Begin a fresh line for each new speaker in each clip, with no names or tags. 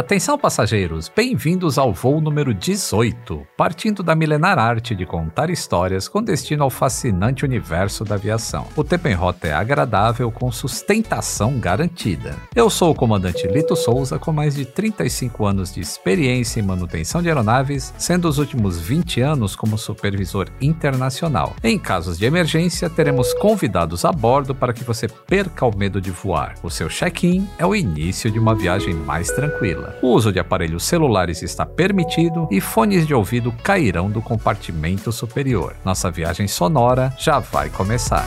Atenção passageiros, bem-vindos ao voo número 18, partindo da milenar arte de contar histórias com destino ao fascinante universo da aviação. O tempo em rota é agradável com sustentação garantida. Eu sou o comandante Lito Souza com mais de 35 anos de experiência em manutenção de aeronaves, sendo os últimos 20 anos como supervisor internacional. Em casos de emergência, teremos convidados a bordo para que você perca o medo de voar. O seu check-in é o início de uma viagem mais tranquila. O uso de aparelhos celulares está permitido e fones de ouvido cairão do compartimento superior. Nossa viagem sonora já vai começar.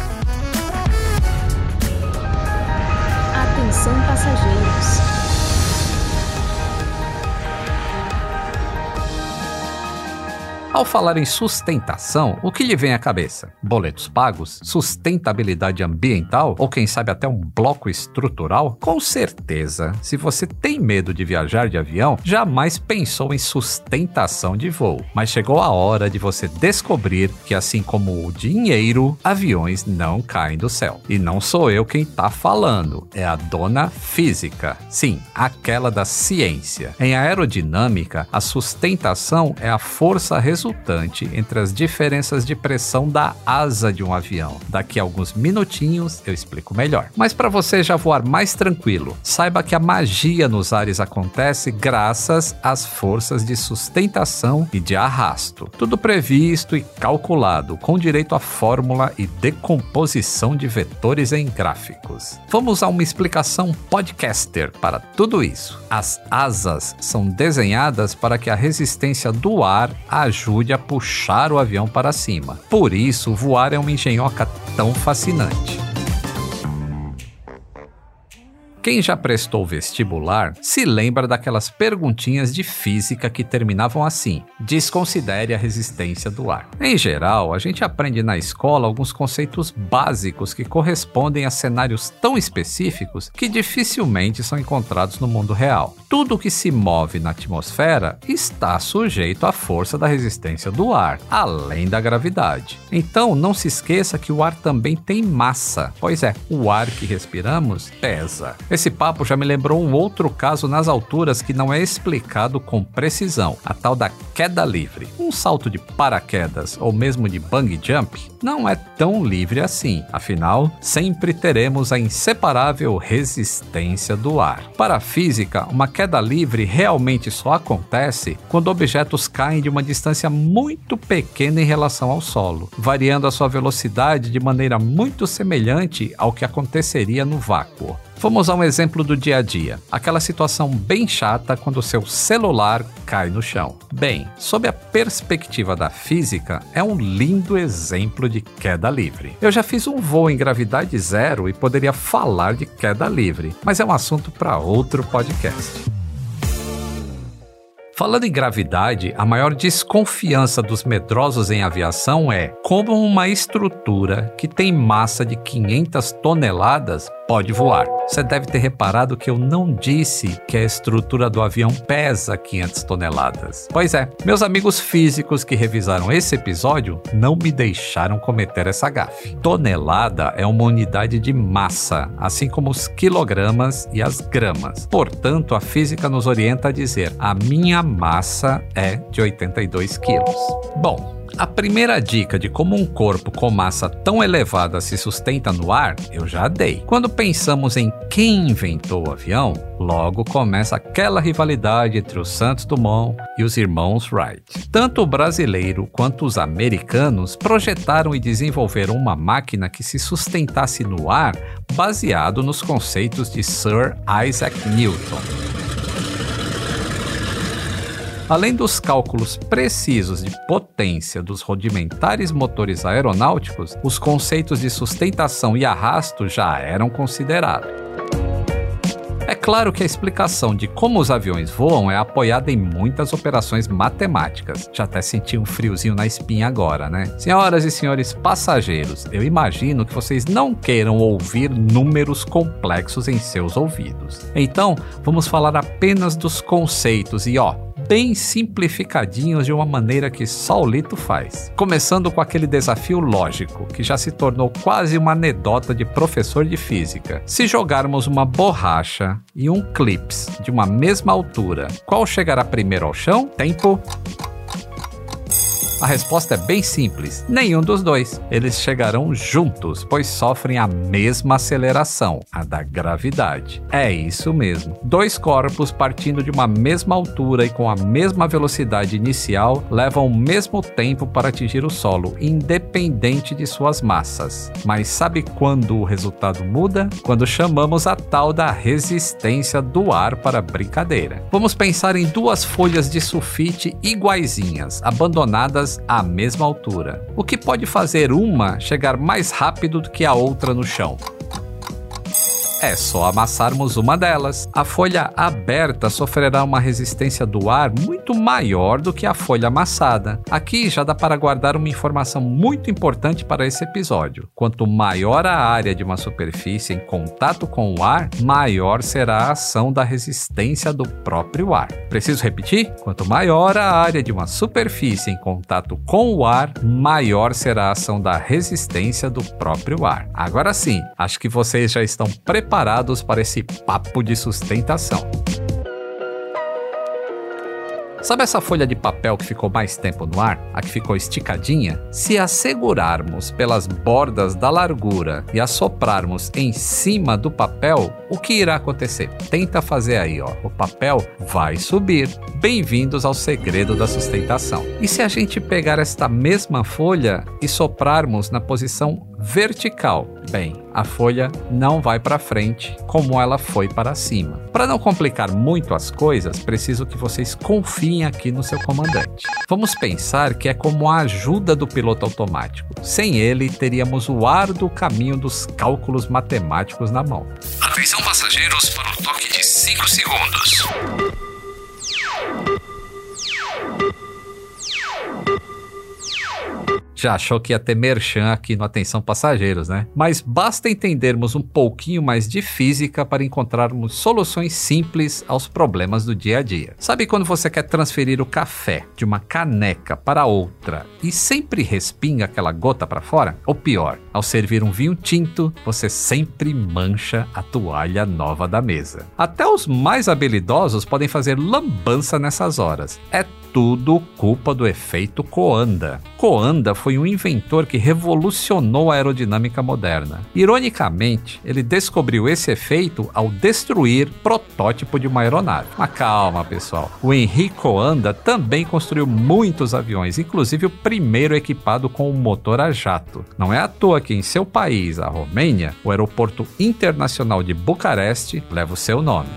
Ao falar em sustentação, o que lhe vem à cabeça? Boletos pagos? Sustentabilidade ambiental? Ou quem sabe até um bloco estrutural? Com certeza, se você tem medo de viajar de avião, jamais pensou em sustentação de voo. Mas chegou a hora de você descobrir que, assim como o dinheiro, aviões não caem do céu. E não sou eu quem tá falando, é a dona física. Sim, aquela da ciência. Em aerodinâmica, a sustentação é a força resultante resultante entre as diferenças de pressão da asa de um avião. Daqui a alguns minutinhos eu explico melhor. Mas para você já voar mais tranquilo, saiba que a magia nos ares acontece graças às forças de sustentação e de arrasto. Tudo previsto e calculado, com direito à fórmula e decomposição de vetores em gráficos. Vamos a uma explicação podcaster para tudo isso. As asas são desenhadas para que a resistência do ar ajude ajude a puxar o avião para cima. Por isso, voar é uma engenhoca tão fascinante. Quem já prestou vestibular se lembra daquelas perguntinhas de física que terminavam assim: desconsidere a resistência do ar. Em geral, a gente aprende na escola alguns conceitos básicos que correspondem a cenários tão específicos que dificilmente são encontrados no mundo real. Tudo que se move na atmosfera está sujeito à força da resistência do ar, além da gravidade. Então, não se esqueça que o ar também tem massa. Pois é, o ar que respiramos pesa. Esse papo já me lembrou um outro caso nas alturas que não é explicado com precisão, a tal da queda livre. Um salto de paraquedas ou mesmo de bungee jump não é tão livre assim, afinal, sempre teremos a inseparável resistência do ar. Para a física, uma queda livre realmente só acontece quando objetos caem de uma distância muito pequena em relação ao solo, variando a sua velocidade de maneira muito semelhante ao que aconteceria no vácuo. Vamos a um exemplo do dia a dia. Aquela situação bem chata quando o seu celular cai no chão. Bem, sob a perspectiva da física, é um lindo exemplo de queda livre. Eu já fiz um voo em gravidade zero e poderia falar de queda livre, mas é um assunto para outro podcast. Falando em gravidade, a maior desconfiança dos medrosos em aviação é como uma estrutura que tem massa de 500 toneladas pode voar. Você deve ter reparado que eu não disse que a estrutura do avião pesa 500 toneladas. Pois é, meus amigos físicos que revisaram esse episódio não me deixaram cometer essa gafe. Tonelada é uma unidade de massa, assim como os quilogramas e as gramas. Portanto, a física nos orienta a dizer: a minha massa é de 82 quilos. Bom, a primeira dica de como um corpo com massa tão elevada se sustenta no ar, eu já dei. Quando pensamos em quem inventou o avião, logo começa aquela rivalidade entre o Santos Dumont e os irmãos Wright. Tanto o brasileiro quanto os americanos projetaram e desenvolveram uma máquina que se sustentasse no ar baseado nos conceitos de Sir Isaac Newton. Além dos cálculos precisos de potência dos rudimentares motores aeronáuticos, os conceitos de sustentação e arrasto já eram considerados. É claro que a explicação de como os aviões voam é apoiada em muitas operações matemáticas. Já até senti um friozinho na espinha agora, né? Senhoras e senhores passageiros, eu imagino que vocês não queiram ouvir números complexos em seus ouvidos. Então, vamos falar apenas dos conceitos e ó, bem simplificadinhos de uma maneira que só o Lito faz. Começando com aquele desafio lógico, que já se tornou quase uma anedota de professor de física. Se jogarmos uma borracha e um clips de uma mesma altura, qual chegará primeiro ao chão? Tempo. A resposta é bem simples: nenhum dos dois. Eles chegarão juntos, pois sofrem a mesma aceleração, a da gravidade. É isso mesmo. Dois corpos partindo de uma mesma altura e com a mesma velocidade inicial levam o mesmo tempo para atingir o solo, independente de suas massas. Mas sabe quando o resultado muda? Quando chamamos a tal da resistência do ar para brincadeira. Vamos pensar em duas folhas de sulfite iguaizinhas, abandonadas à mesma altura, o que pode fazer uma chegar mais rápido do que a outra no chão. É só amassarmos uma delas. A folha aberta sofrerá uma resistência do ar muito maior do que a folha amassada. Aqui já dá para guardar uma informação muito importante para esse episódio. Quanto maior a área de uma superfície em contato com o ar, maior será a ação da resistência do próprio ar. Preciso repetir? Quanto maior a área de uma superfície em contato com o ar, maior será a ação da resistência do próprio ar. Agora sim, acho que vocês já estão preparados preparados para esse papo de sustentação. Sabe essa folha de papel que ficou mais tempo no ar? A que ficou esticadinha? Se a segurarmos pelas bordas da largura e assoprarmos em cima do papel, o que irá acontecer? Tenta fazer aí, ó. O papel vai subir. Bem-vindos ao segredo da sustentação. E se a gente pegar esta mesma folha e soprarmos na posição vertical. Bem, a folha não vai para frente como ela foi para cima. Para não complicar muito as coisas, preciso que vocês confiem aqui no seu comandante. Vamos pensar que é como a ajuda do piloto automático. Sem ele, teríamos o árduo caminho dos cálculos matemáticos na mão.
Atenção passageiros para o toque de 5 segundos.
Já achou que ia ter merchan aqui no Atenção Passageiros, né? Mas basta entendermos um pouquinho mais de física para encontrarmos soluções simples aos problemas do dia a dia. Sabe quando você quer transferir o café de uma caneca para outra e sempre respinga aquela gota para fora? Ou pior, ao servir um vinho tinto, você sempre mancha a toalha nova da mesa. Até os mais habilidosos podem fazer lambança nessas horas. É tudo culpa do efeito Coanda. Coanda foi um inventor que revolucionou a aerodinâmica moderna. Ironicamente, ele descobriu esse efeito ao destruir protótipo de uma aeronave. Mas calma, pessoal. O Henrique Coanda também construiu muitos aviões, inclusive o primeiro equipado com um motor a jato. Não é à toa que em seu país, a Romênia, o aeroporto internacional de Bucareste leva o seu nome.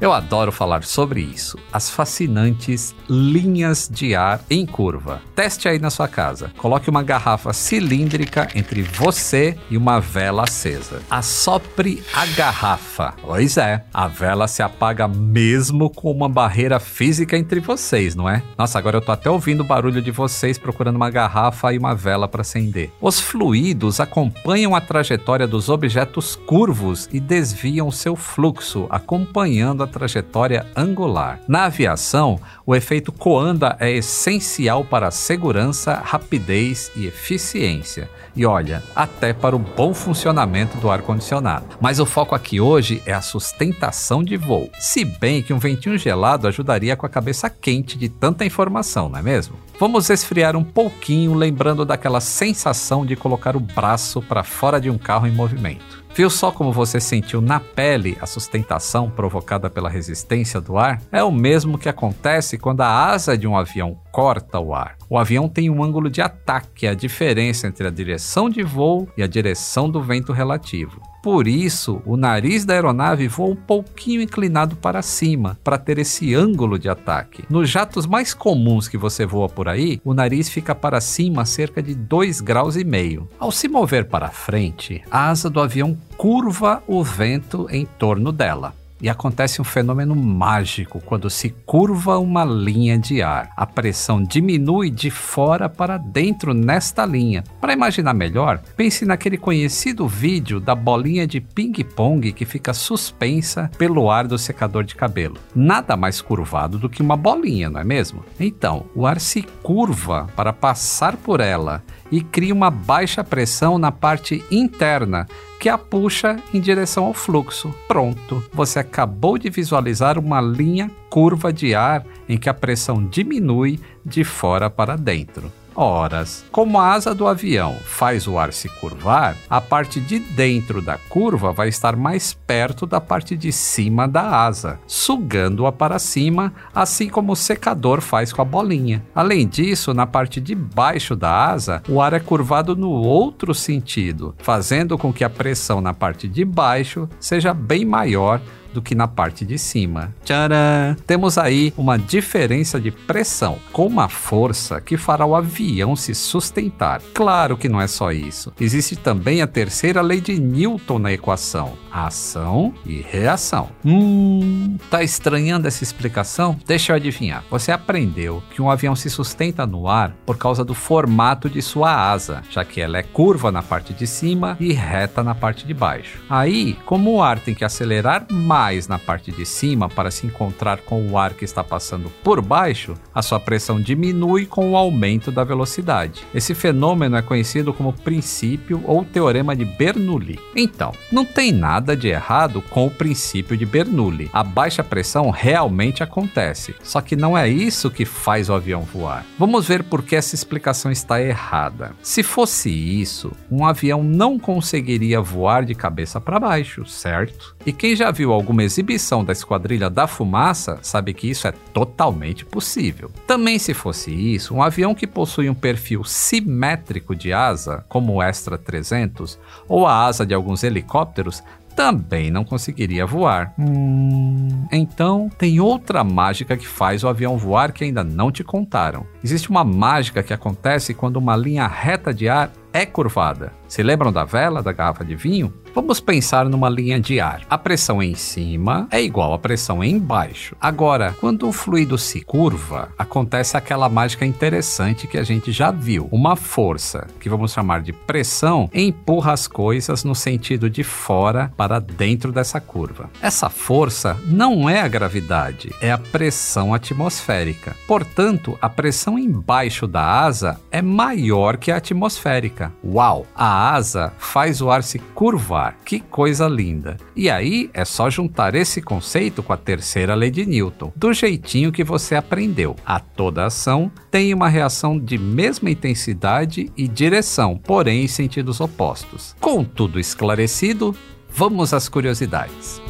Eu adoro falar sobre isso, as fascinantes linhas de ar em curva. Teste aí na sua casa. Coloque uma garrafa cilíndrica entre você e uma vela acesa. Assopre a garrafa. Pois é, a vela se apaga mesmo com uma barreira física entre vocês, não é? Nossa, agora eu tô até ouvindo o barulho de vocês procurando uma garrafa e uma vela para acender. Os fluidos acompanham a trajetória dos objetos curvos e desviam seu fluxo, acompanhando a trajetória angular. Na aviação, o efeito Coanda é essencial para a segurança, rapidez e eficiência. E olha, até para o bom funcionamento do ar-condicionado. Mas o foco aqui hoje é a sustentação de voo. Se bem que um ventinho gelado ajudaria com a cabeça quente de tanta informação, não é mesmo? Vamos esfriar um pouquinho, lembrando daquela sensação de colocar o braço para fora de um carro em movimento. Viu só como você sentiu na pele a sustentação provocada pela resistência do ar? É o mesmo que acontece quando a asa de um avião corta o ar. O avião tem um ângulo de ataque, a diferença entre a direção de voo e a direção do vento relativo. Por isso, o nariz da aeronave voa um pouquinho inclinado para cima, para ter esse ângulo de ataque. Nos jatos mais comuns que você voa por aí, o nariz fica para cima cerca de 2 graus e meio. Ao se mover para frente, a asa do avião curva o vento em torno dela. E acontece um fenômeno mágico quando se curva uma linha de ar. A pressão diminui de fora para dentro nesta linha. Para imaginar melhor, pense naquele conhecido vídeo da bolinha de ping-pong que fica suspensa pelo ar do secador de cabelo. Nada mais curvado do que uma bolinha, não é mesmo? Então, o ar se curva para passar por ela e cria uma baixa pressão na parte interna que a puxa em direção ao fluxo. Pronto, você acabou de visualizar uma linha curva de ar em que a pressão diminui de fora para dentro horas. Como a asa do avião faz o ar se curvar, a parte de dentro da curva vai estar mais perto da parte de cima da asa, sugando-a para cima, assim como o secador faz com a bolinha. Além disso, na parte de baixo da asa, o ar é curvado no outro sentido, fazendo com que a pressão na parte de baixo seja bem maior do que na parte de cima. Tcharam! Temos aí uma diferença de pressão com uma força que fará o avião se sustentar. Claro que não é só isso. Existe também a terceira lei de Newton na equação: ação e reação. Hum, tá estranhando essa explicação? Deixa eu adivinhar. Você aprendeu que um avião se sustenta no ar por causa do formato de sua asa, já que ela é curva na parte de cima e reta na parte de baixo. Aí, como o ar tem que acelerar mais mais na parte de cima para se encontrar com o ar que está passando por baixo, a sua pressão diminui com o aumento da velocidade. Esse fenômeno é conhecido como princípio ou teorema de Bernoulli. Então, não tem nada de errado com o princípio de Bernoulli. A baixa pressão realmente acontece, só que não é isso que faz o avião voar. Vamos ver por que essa explicação está errada. Se fosse isso, um avião não conseguiria voar de cabeça para baixo, certo? E quem já viu algum alguma exibição da Esquadrilha da Fumaça, sabe que isso é totalmente possível. Também, se fosse isso, um avião que possui um perfil simétrico de asa, como o Extra 300, ou a asa de alguns helicópteros, também não conseguiria voar. Hum, então, tem outra mágica que faz o avião voar que ainda não te contaram. Existe uma mágica que acontece quando uma linha reta de ar é curvada. Se lembram da vela da garrafa de vinho? Vamos pensar numa linha de ar. A pressão em cima é igual à pressão embaixo. Agora, quando o fluido se curva, acontece aquela mágica interessante que a gente já viu. Uma força, que vamos chamar de pressão, empurra as coisas no sentido de fora para dentro dessa curva. Essa força não é a gravidade, é a pressão atmosférica. Portanto, a pressão embaixo da asa é maior que a atmosférica. Uau! A asa faz o ar se curvar que coisa linda! E aí é só juntar esse conceito com a terceira lei de Newton, do jeitinho que você aprendeu. A toda ação tem uma reação de mesma intensidade e direção, porém em sentidos opostos. Com tudo esclarecido, vamos às curiosidades.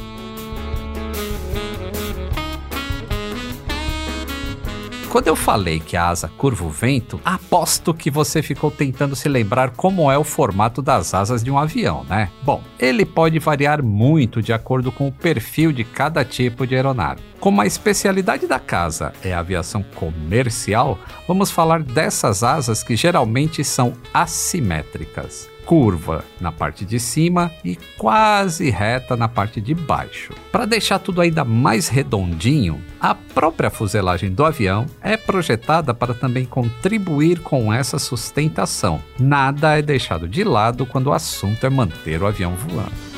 Quando eu falei que a asa curva o vento, aposto que você ficou tentando se lembrar como é o formato das asas de um avião, né? Bom, ele pode variar muito de acordo com o perfil de cada tipo de aeronave. Como a especialidade da casa é a aviação comercial, vamos falar dessas asas que geralmente são assimétricas curva na parte de cima e quase reta na parte de baixo. Para deixar tudo ainda mais redondinho, a própria fuselagem do avião é projetada para também contribuir com essa sustentação. Nada é deixado de lado quando o assunto é manter o avião voando.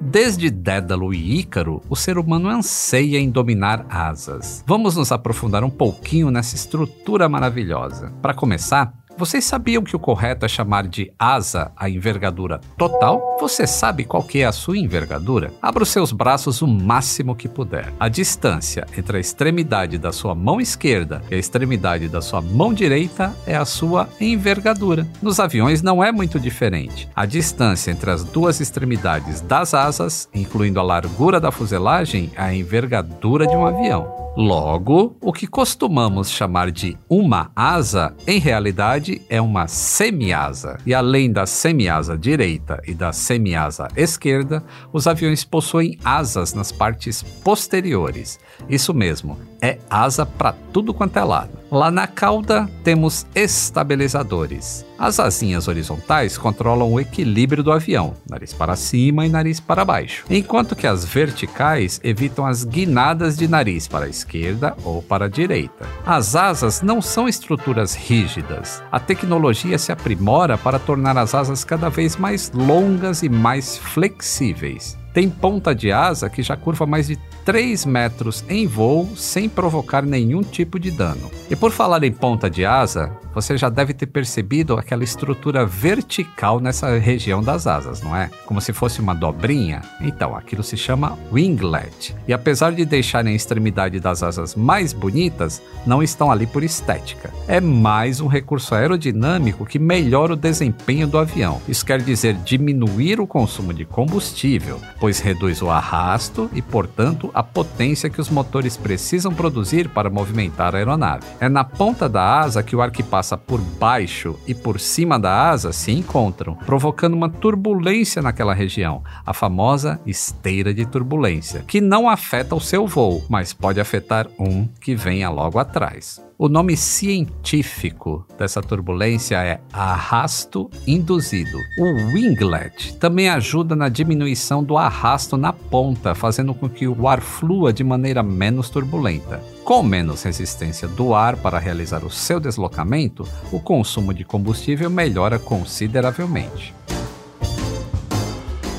Desde Dédalo e Ícaro, o ser humano anseia em dominar asas. Vamos nos aprofundar um pouquinho nessa estrutura maravilhosa. Para começar, vocês sabiam que o correto é chamar de asa a envergadura total? Você sabe qual que é a sua envergadura? Abra os seus braços o máximo que puder. A distância entre a extremidade da sua mão esquerda e a extremidade da sua mão direita é a sua envergadura. Nos aviões não é muito diferente. A distância entre as duas extremidades das asas, incluindo a largura da fuselagem, é a envergadura de um avião. Logo, o que costumamos chamar de uma asa, em realidade é uma semiasa. E além da semiasa direita e da semiasa esquerda, os aviões possuem asas nas partes posteriores. Isso mesmo, é asa para tudo quanto é lado. Lá na cauda temos estabilizadores. As asinhas horizontais controlam o equilíbrio do avião, nariz para cima e nariz para baixo, enquanto que as verticais evitam as guinadas de nariz para a esquerda ou para a direita. As asas não são estruturas rígidas. A tecnologia se aprimora para tornar as asas cada vez mais longas e mais flexíveis. Tem ponta de asa que já curva mais de 3 metros em voo sem provocar nenhum tipo de dano. E por falar em ponta de asa, você já deve ter percebido aquela estrutura vertical nessa região das asas, não é? Como se fosse uma dobrinha. Então, aquilo se chama winglet. E apesar de deixarem a extremidade das asas mais bonitas, não estão ali por estética. É mais um recurso aerodinâmico que melhora o desempenho do avião. Isso quer dizer diminuir o consumo de combustível, pois reduz o arrasto e, portanto, a potência que os motores precisam produzir para movimentar a aeronave. É na ponta da asa que o ar que passa por baixo e por cima da asa se encontram, provocando uma turbulência naquela região, a famosa esteira de turbulência, que não afeta o seu voo, mas pode afetar um que venha logo atrás. O nome científico dessa turbulência é arrasto induzido. O winglet também ajuda na diminuição do arrasto na ponta, fazendo com que o ar flua de maneira menos turbulenta. Com menos resistência do ar para realizar o seu deslocamento, o consumo de combustível melhora consideravelmente.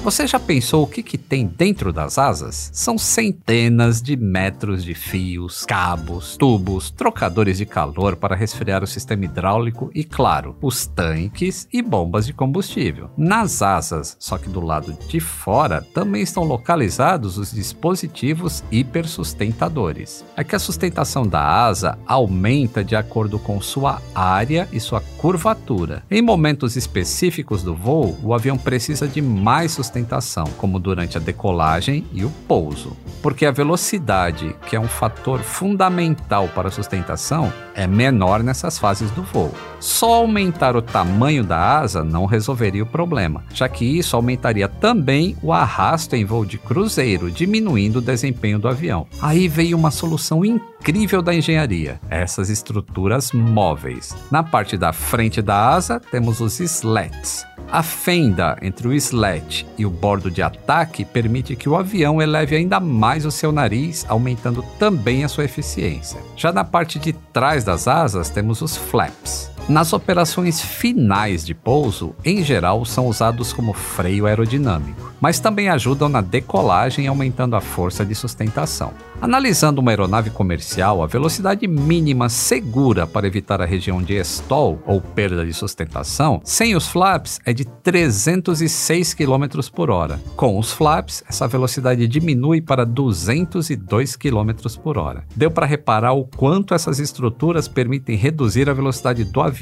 Você já pensou o que, que tem dentro das asas? São centenas de metros de fios, cabos, tubos, trocadores de calor para resfriar o sistema hidráulico e, claro, os tanques e bombas de combustível. Nas asas, só que do lado de fora, também estão localizados os dispositivos hipersustentadores. É que a sustentação da asa aumenta de acordo com sua área e sua curvatura. Em momentos específicos do voo, o avião precisa de mais sustentação sustentação, como durante a decolagem e o pouso. Porque a velocidade, que é um fator fundamental para a sustentação, é menor nessas fases do voo. Só aumentar o tamanho da asa não resolveria o problema, já que isso aumentaria também o arrasto em voo de cruzeiro, diminuindo o desempenho do avião. Aí veio uma solução incrível da engenharia: essas estruturas móveis. Na parte da frente da asa, temos os slats, a fenda entre o slat e o bordo de ataque permite que o avião eleve ainda mais o seu nariz, aumentando também a sua eficiência. Já na parte de trás das asas temos os flaps. Nas operações finais de pouso, em geral, são usados como freio aerodinâmico, mas também ajudam na decolagem, aumentando a força de sustentação. Analisando uma aeronave comercial, a velocidade mínima segura para evitar a região de stall ou perda de sustentação, sem os flaps, é de 306 km por hora. Com os flaps, essa velocidade diminui para 202 km por hora. Deu para reparar o quanto essas estruturas permitem reduzir a velocidade do avião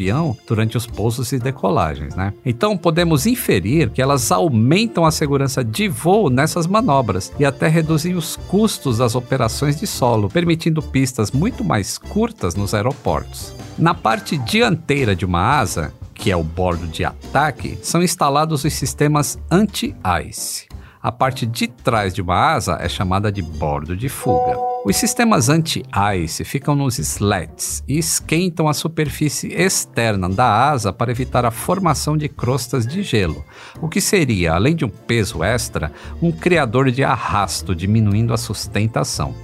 durante os pousos e decolagens, né? Então podemos inferir que elas aumentam a segurança de voo nessas manobras e até reduzem os custos das operações de solo, permitindo pistas muito mais curtas nos aeroportos. Na parte dianteira de uma asa, que é o bordo de ataque, são instalados os sistemas anti-ice. A parte de trás de uma asa é chamada de bordo de fuga. Os sistemas anti-ice ficam nos slats e esquentam a superfície externa da asa para evitar a formação de crostas de gelo, o que seria, além de um peso extra, um criador de arrasto, diminuindo a sustentação.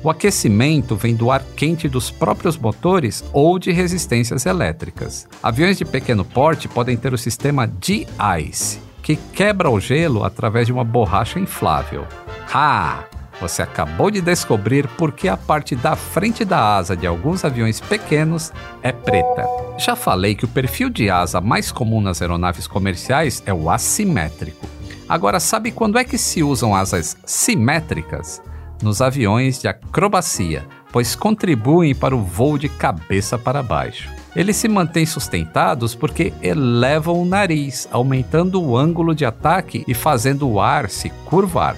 O aquecimento vem do ar quente dos próprios motores ou de resistências elétricas. Aviões de pequeno porte podem ter o sistema de-ice, que quebra o gelo através de uma borracha inflável. Ha! Você acabou de descobrir por que a parte da frente da asa de alguns aviões pequenos é preta. Já falei que o perfil de asa mais comum nas aeronaves comerciais é o assimétrico. Agora, sabe quando é que se usam asas simétricas? Nos aviões de acrobacia, pois contribuem para o voo de cabeça para baixo. Eles se mantêm sustentados porque elevam o nariz, aumentando o ângulo de ataque e fazendo o ar se curvar.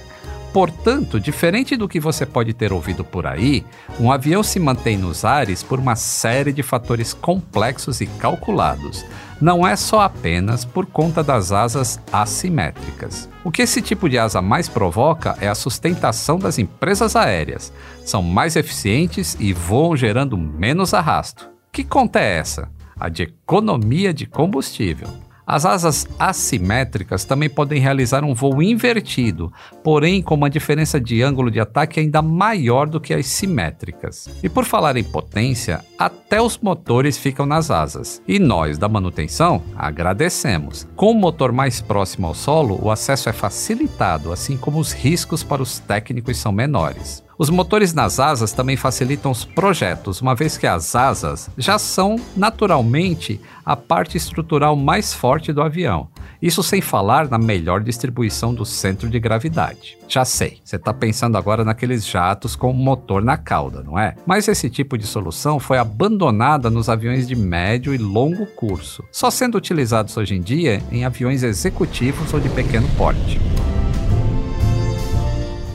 Portanto, diferente do que você pode ter ouvido por aí, um avião se mantém nos ares por uma série de fatores complexos e calculados. Não é só apenas por conta das asas assimétricas. O que esse tipo de asa mais provoca é a sustentação das empresas aéreas. São mais eficientes e voam gerando menos arrasto. Que conta é essa? A de economia de combustível. As asas assimétricas também podem realizar um voo invertido, porém com uma diferença de ângulo de ataque ainda maior do que as simétricas. E por falar em potência, até os motores ficam nas asas. E nós, da manutenção, agradecemos. Com o motor mais próximo ao solo, o acesso é facilitado, assim como os riscos para os técnicos são menores. Os motores nas asas também facilitam os projetos, uma vez que as asas já são naturalmente a parte estrutural mais forte do avião. Isso sem falar na melhor distribuição do centro de gravidade. Já sei, você está pensando agora naqueles jatos com motor na cauda, não é? Mas esse tipo de solução foi abandonada nos aviões de médio e longo curso, só sendo utilizados hoje em dia em aviões executivos ou de pequeno porte.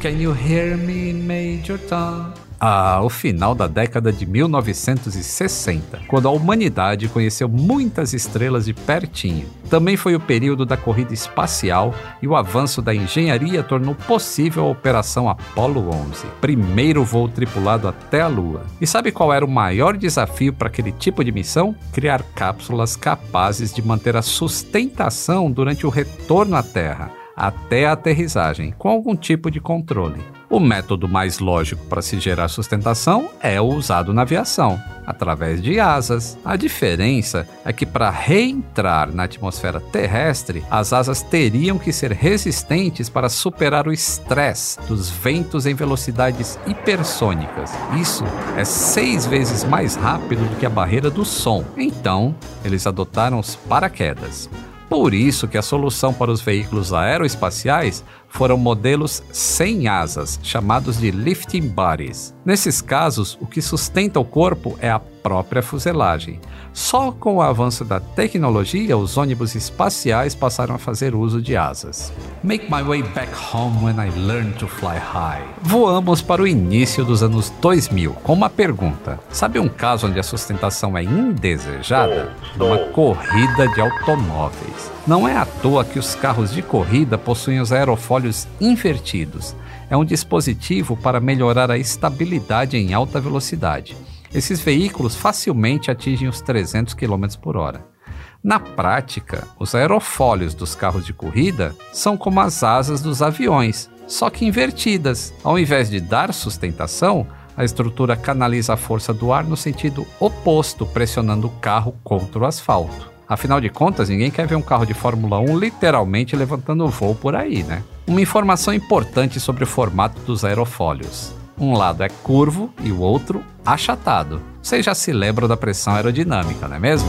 Can you hear me, Major Tom? Ah, o final da década de 1960, quando a humanidade conheceu muitas estrelas de pertinho. Também foi o período da corrida espacial e o avanço da engenharia tornou possível a Operação Apollo 11, primeiro voo tripulado até a Lua. E sabe qual era o maior desafio para aquele tipo de missão? Criar cápsulas capazes de manter a sustentação durante o retorno à Terra até a aterrissagem, com algum tipo de controle. O método mais lógico para se gerar sustentação é o usado na aviação, através de asas. A diferença é que para reentrar na atmosfera terrestre, as asas teriam que ser resistentes para superar o estresse dos ventos em velocidades hipersônicas. Isso é seis vezes mais rápido do que a barreira do som. Então, eles adotaram os paraquedas. Por isso que a solução para os veículos aeroespaciais foram modelos sem asas, chamados de lifting bodies. Nesses casos, o que sustenta o corpo é a própria fuselagem. Só com o avanço da tecnologia, os ônibus espaciais passaram a fazer uso de asas. Make my way back home when I learned to fly high. Voamos para o início dos anos 2000 com uma pergunta: sabe um caso onde a sustentação é indesejada? Numa corrida de automóveis. Não é à toa que os carros de corrida possuem os aerofólios invertidos. É um dispositivo para melhorar a estabilidade em alta velocidade. Esses veículos facilmente atingem os 300 km por hora. Na prática, os aerofólios dos carros de corrida são como as asas dos aviões, só que invertidas. Ao invés de dar sustentação, a estrutura canaliza a força do ar no sentido oposto, pressionando o carro contra o asfalto. Afinal de contas, ninguém quer ver um carro de Fórmula 1 literalmente levantando voo por aí, né? Uma informação importante sobre o formato dos aerofólios. Um lado é curvo e o outro achatado. Vocês já se lembram da pressão aerodinâmica, não é mesmo?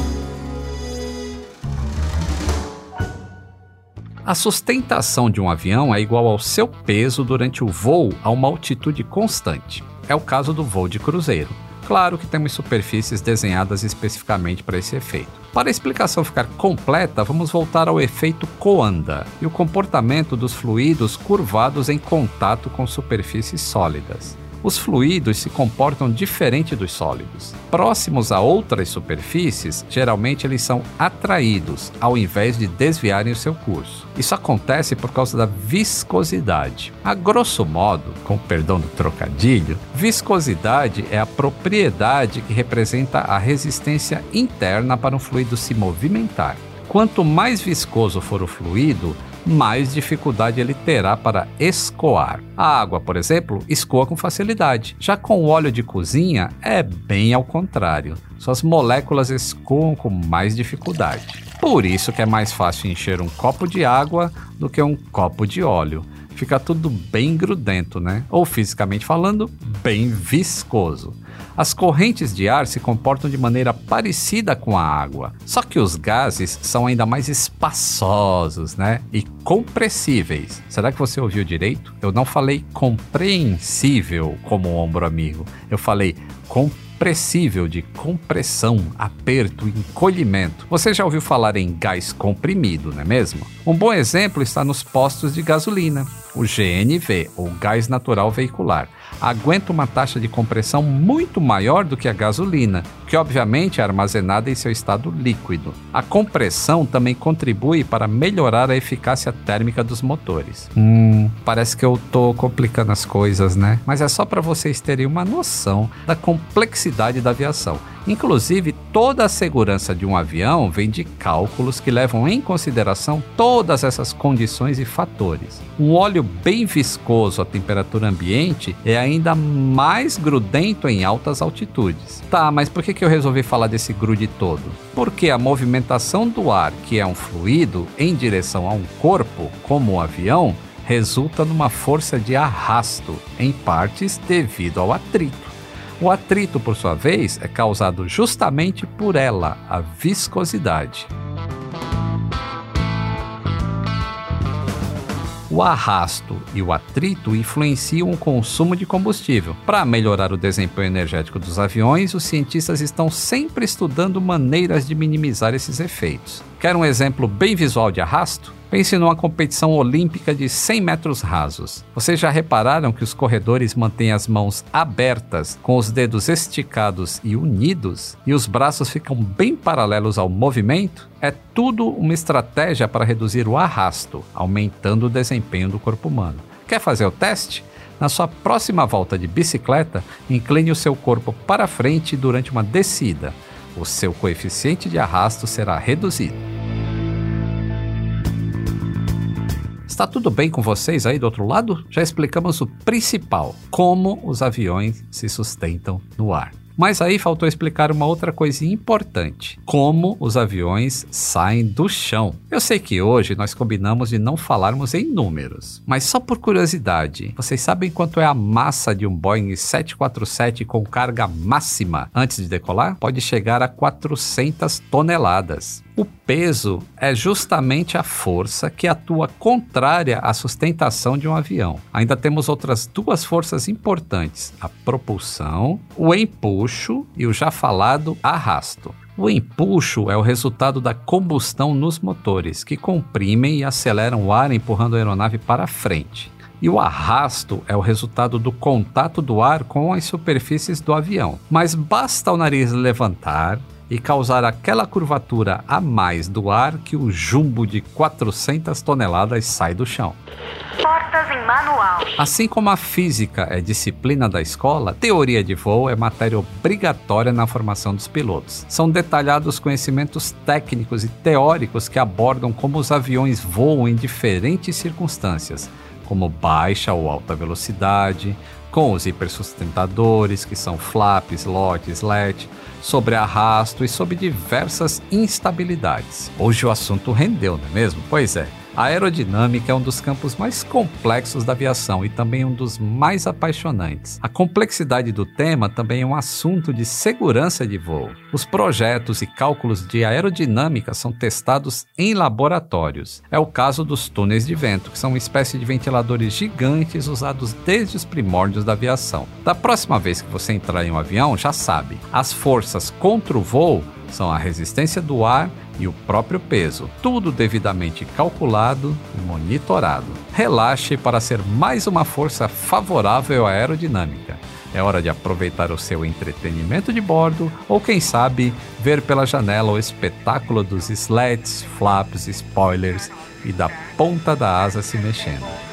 A sustentação de um avião é igual ao seu peso durante o voo a uma altitude constante. É o caso do voo de cruzeiro. Claro que temos superfícies desenhadas especificamente para esse efeito. Para a explicação ficar completa, vamos voltar ao efeito Coanda e o comportamento dos fluidos curvados em contato com superfícies sólidas os fluidos se comportam diferente dos sólidos. Próximos a outras superfícies, geralmente eles são atraídos, ao invés de desviarem o seu curso. Isso acontece por causa da viscosidade. A grosso modo, com perdão do trocadilho, viscosidade é a propriedade que representa a resistência interna para um fluido se movimentar. Quanto mais viscoso for o fluido, mais dificuldade ele terá para escoar. A água, por exemplo, escoa com facilidade. Já com o óleo de cozinha, é bem ao contrário. Suas moléculas escoam com mais dificuldade. Por isso que é mais fácil encher um copo de água do que um copo de óleo. Fica tudo bem grudento, né? Ou fisicamente falando, bem viscoso. As correntes de ar se comportam de maneira parecida com a água, só que os gases são ainda mais espaçosos, né? E compressíveis. Será que você ouviu direito? Eu não falei compreensível como ombro amigo. Eu falei compressível inexpressível de compressão, aperto encolhimento. Você já ouviu falar em gás comprimido, não é mesmo? Um bom exemplo está nos postos de gasolina. O GNV, ou gás natural veicular, aguenta uma taxa de compressão muito maior do que a gasolina, que obviamente é armazenada em seu estado líquido. A compressão também contribui para melhorar a eficácia térmica dos motores. Hum, parece que eu tô complicando as coisas, né? Mas é só para vocês terem uma noção da complexidade da aviação. Inclusive, toda a segurança de um avião vem de cálculos que levam em consideração todas essas condições e fatores. Um óleo bem viscoso à temperatura ambiente é ainda mais grudento em altas altitudes. Tá, mas por que, eu resolvi falar desse grude todo? Porque a movimentação do ar, que é um fluido, em direção a um corpo, como um avião, resulta numa força de arrasto, em partes devido ao atrito. O atrito, por sua vez, é causado justamente por ela, a viscosidade. O arrasto e o atrito influenciam o consumo de combustível. Para melhorar o desempenho energético dos aviões, os cientistas estão sempre estudando maneiras de minimizar esses efeitos. Quer um exemplo bem visual de arrasto? Pense numa competição olímpica de 100 metros rasos. Vocês já repararam que os corredores mantêm as mãos abertas, com os dedos esticados e unidos, e os braços ficam bem paralelos ao movimento? É tudo uma estratégia para reduzir o arrasto, aumentando o desempenho do corpo humano. Quer fazer o teste? Na sua próxima volta de bicicleta, incline o seu corpo para frente durante uma descida. O seu coeficiente de arrasto será reduzido. Está tudo bem com vocês aí do outro lado? Já explicamos o principal: como os aviões se sustentam no ar. Mas aí faltou explicar uma outra coisinha importante: como os aviões saem do chão. Eu sei que hoje nós combinamos de não falarmos em números, mas só por curiosidade, vocês sabem quanto é a massa de um Boeing 747 com carga máxima antes de decolar? Pode chegar a 400 toneladas. O peso é justamente a força que atua contrária à sustentação de um avião. Ainda temos outras duas forças importantes: a propulsão, o empuxo e o já falado arrasto. O empuxo é o resultado da combustão nos motores, que comprimem e aceleram o ar empurrando a aeronave para frente. E o arrasto é o resultado do contato do ar com as superfícies do avião. Mas basta o nariz levantar, e causar aquela curvatura a mais do ar que o jumbo de 400 toneladas sai do chão.
Portas em manual.
Assim como a física é disciplina da escola, teoria de voo é matéria obrigatória na formação dos pilotos. São detalhados conhecimentos técnicos e teóricos que abordam como os aviões voam em diferentes circunstâncias, como baixa ou alta velocidade, com os hipersustentadores, que são flaps, slots, slat, sobre arrasto e sobre diversas instabilidades. Hoje o assunto rendeu, não é mesmo? Pois é. A aerodinâmica é um dos campos mais complexos da aviação e também um dos mais apaixonantes. A complexidade do tema também é um assunto de segurança de voo. Os projetos e cálculos de aerodinâmica são testados em laboratórios. É o caso dos túneis de vento, que são uma espécie de ventiladores gigantes usados desde os primórdios da aviação. Da próxima vez que você entrar em um avião, já sabe, as forças contra o voo são a resistência do ar e o próprio peso, tudo devidamente calculado e monitorado. Relaxe para ser mais uma força favorável à aerodinâmica. É hora de aproveitar o seu entretenimento de bordo ou, quem sabe, ver pela janela o espetáculo dos slats, flaps, spoilers e da ponta da asa se mexendo.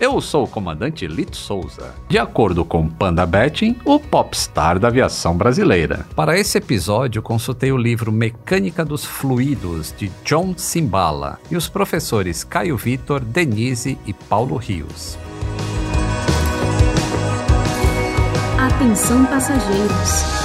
Eu sou o comandante Lito Souza. De acordo com Panda Betting, o popstar da aviação brasileira. Para esse episódio, consultei o livro Mecânica dos Fluidos, de John Simbala, e os professores Caio Vitor, Denise e Paulo Rios.
Atenção passageiros.